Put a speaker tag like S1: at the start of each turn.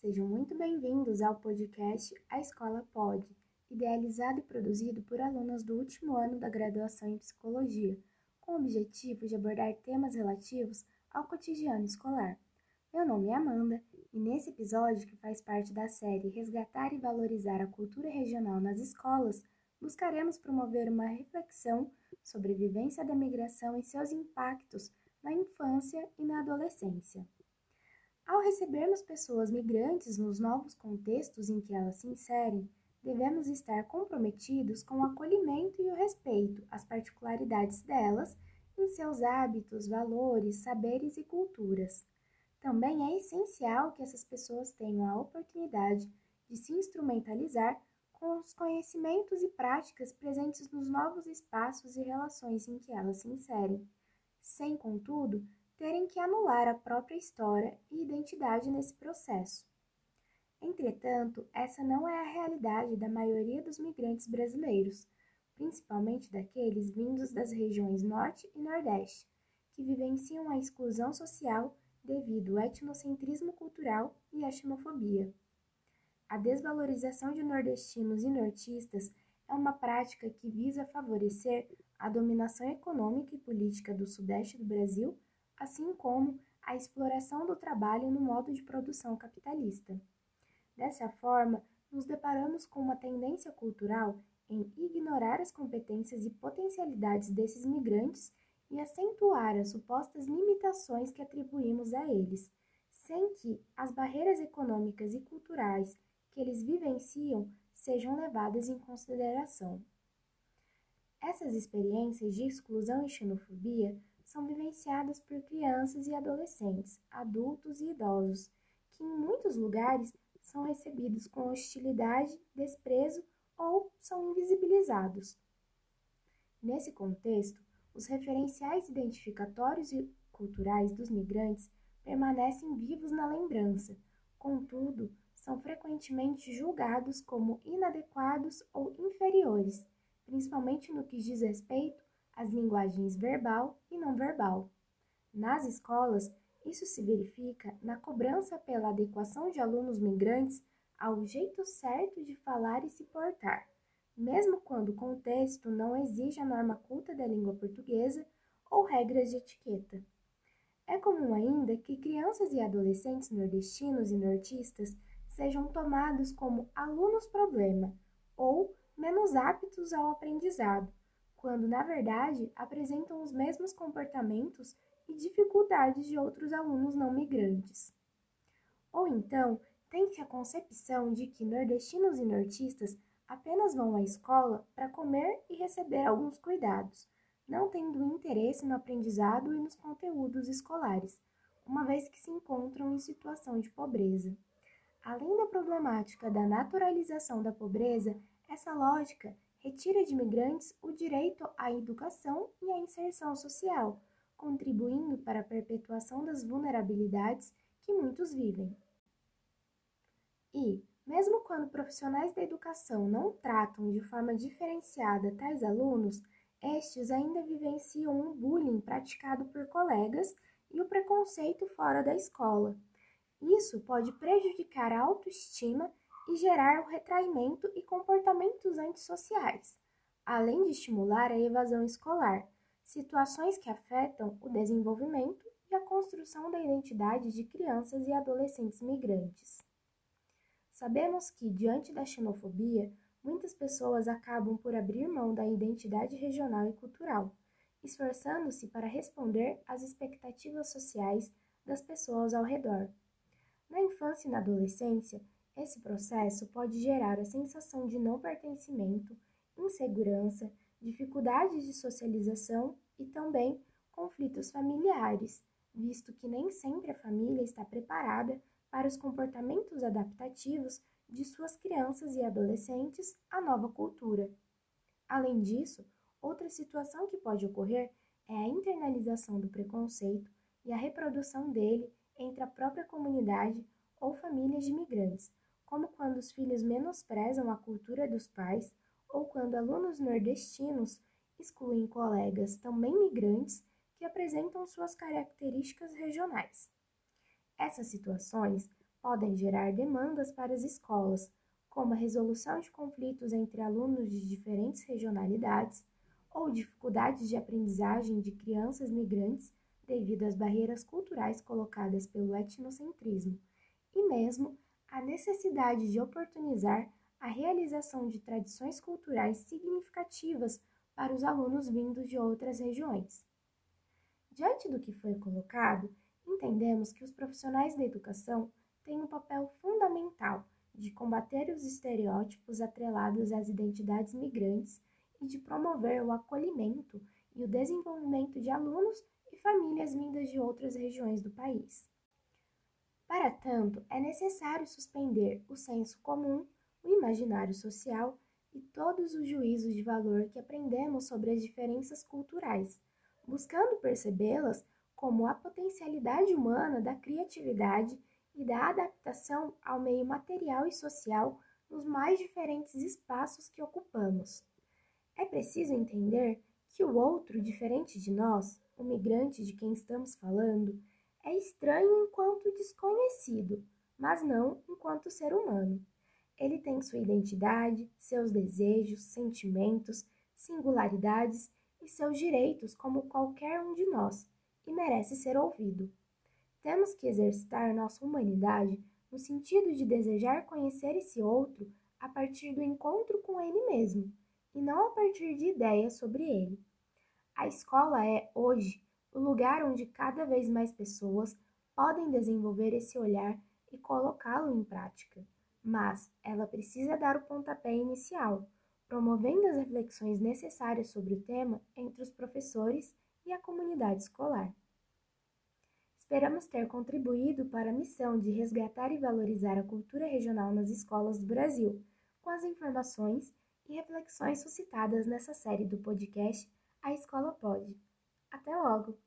S1: Sejam muito bem-vindos ao podcast A Escola Pode, idealizado e produzido por alunos do último ano da graduação em Psicologia, com o objetivo de abordar temas relativos ao cotidiano escolar. Meu nome é Amanda e nesse episódio, que faz parte da série Resgatar e Valorizar a Cultura Regional nas Escolas, buscaremos promover uma reflexão sobre a vivência da migração e seus impactos na infância e na adolescência. Ao recebermos pessoas migrantes nos novos contextos em que elas se inserem, devemos estar comprometidos com o acolhimento e o respeito às particularidades delas em seus hábitos, valores, saberes e culturas. Também é essencial que essas pessoas tenham a oportunidade de se instrumentalizar com os conhecimentos e práticas presentes nos novos espaços e relações em que elas se inserem, sem, contudo, terem que anular a própria história e identidade nesse processo. Entretanto, essa não é a realidade da maioria dos migrantes brasileiros, principalmente daqueles vindos das regiões Norte e Nordeste, que vivenciam a exclusão social devido ao etnocentrismo cultural e à xenofobia. A desvalorização de nordestinos e nortistas é uma prática que visa favorecer a dominação econômica e política do Sudeste do Brasil assim como a exploração do trabalho no modo de produção capitalista. Dessa forma, nos deparamos com uma tendência cultural em ignorar as competências e potencialidades desses migrantes e acentuar as supostas limitações que atribuímos a eles, sem que as barreiras econômicas e culturais que eles vivenciam sejam levadas em consideração. Essas experiências de exclusão e xenofobia são vivenciadas por crianças e adolescentes, adultos e idosos, que em muitos lugares são recebidos com hostilidade, desprezo ou são invisibilizados. Nesse contexto, os referenciais identificatórios e culturais dos migrantes permanecem vivos na lembrança, contudo, são frequentemente julgados como inadequados ou inferiores, principalmente no que diz respeito as linguagens verbal e não verbal. Nas escolas, isso se verifica na cobrança pela adequação de alunos migrantes ao jeito certo de falar e se portar, mesmo quando o contexto não exige a norma culta da língua portuguesa ou regras de etiqueta. É comum ainda que crianças e adolescentes nordestinos e nortistas sejam tomados como alunos problema ou menos aptos ao aprendizado, quando na verdade apresentam os mesmos comportamentos e dificuldades de outros alunos não migrantes. Ou então, tem-se a concepção de que nordestinos e nortistas apenas vão à escola para comer e receber alguns cuidados, não tendo interesse no aprendizado e nos conteúdos escolares, uma vez que se encontram em situação de pobreza. Além da problemática da naturalização da pobreza, essa lógica retira de imigrantes o direito à educação e à inserção social, contribuindo para a perpetuação das vulnerabilidades que muitos vivem. E, mesmo quando profissionais da educação não tratam de forma diferenciada tais alunos, estes ainda vivenciam um bullying praticado por colegas e o preconceito fora da escola. Isso pode prejudicar a autoestima e gerar o retraimento e comportamentos antissociais, além de estimular a evasão escolar, situações que afetam o desenvolvimento e a construção da identidade de crianças e adolescentes migrantes. Sabemos que, diante da xenofobia, muitas pessoas acabam por abrir mão da identidade regional e cultural, esforçando-se para responder às expectativas sociais das pessoas ao redor. Na infância e na adolescência, esse processo pode gerar a sensação de não pertencimento, insegurança, dificuldades de socialização e também conflitos familiares, visto que nem sempre a família está preparada para os comportamentos adaptativos de suas crianças e adolescentes à nova cultura. Além disso, outra situação que pode ocorrer é a internalização do preconceito e a reprodução dele entre a própria comunidade ou famílias de imigrantes, como quando os filhos menosprezam a cultura dos pais ou quando alunos nordestinos excluem colegas também migrantes que apresentam suas características regionais. Essas situações podem gerar demandas para as escolas, como a resolução de conflitos entre alunos de diferentes regionalidades ou dificuldades de aprendizagem de crianças migrantes devido às barreiras culturais colocadas pelo etnocentrismo, e mesmo a necessidade de oportunizar a realização de tradições culturais significativas para os alunos vindos de outras regiões. Diante do que foi colocado, entendemos que os profissionais da educação têm um papel fundamental de combater os estereótipos atrelados às identidades migrantes e de promover o acolhimento e o desenvolvimento de alunos e famílias vindas de outras regiões do país. Para tanto, é necessário suspender o senso comum, o imaginário social e todos os juízos de valor que aprendemos sobre as diferenças culturais, buscando percebê-las como a potencialidade humana da criatividade e da adaptação ao meio material e social nos mais diferentes espaços que ocupamos. É preciso entender que o outro, diferente de nós, o migrante de quem estamos falando, é estranho enquanto desconhecido, mas não enquanto ser humano. Ele tem sua identidade, seus desejos, sentimentos, singularidades e seus direitos como qualquer um de nós e merece ser ouvido. Temos que exercitar nossa humanidade no sentido de desejar conhecer esse outro a partir do encontro com ele mesmo, e não a partir de ideias sobre ele. A escola é, hoje, o lugar onde cada vez mais pessoas podem desenvolver esse olhar e colocá-lo em prática, mas ela precisa dar o pontapé inicial, promovendo as reflexões necessárias sobre o tema entre os professores e a comunidade escolar. Esperamos ter contribuído para a missão de resgatar e valorizar a cultura regional nas escolas do Brasil, com as informações e reflexões suscitadas nessa série do podcast A Escola Pode. Até logo!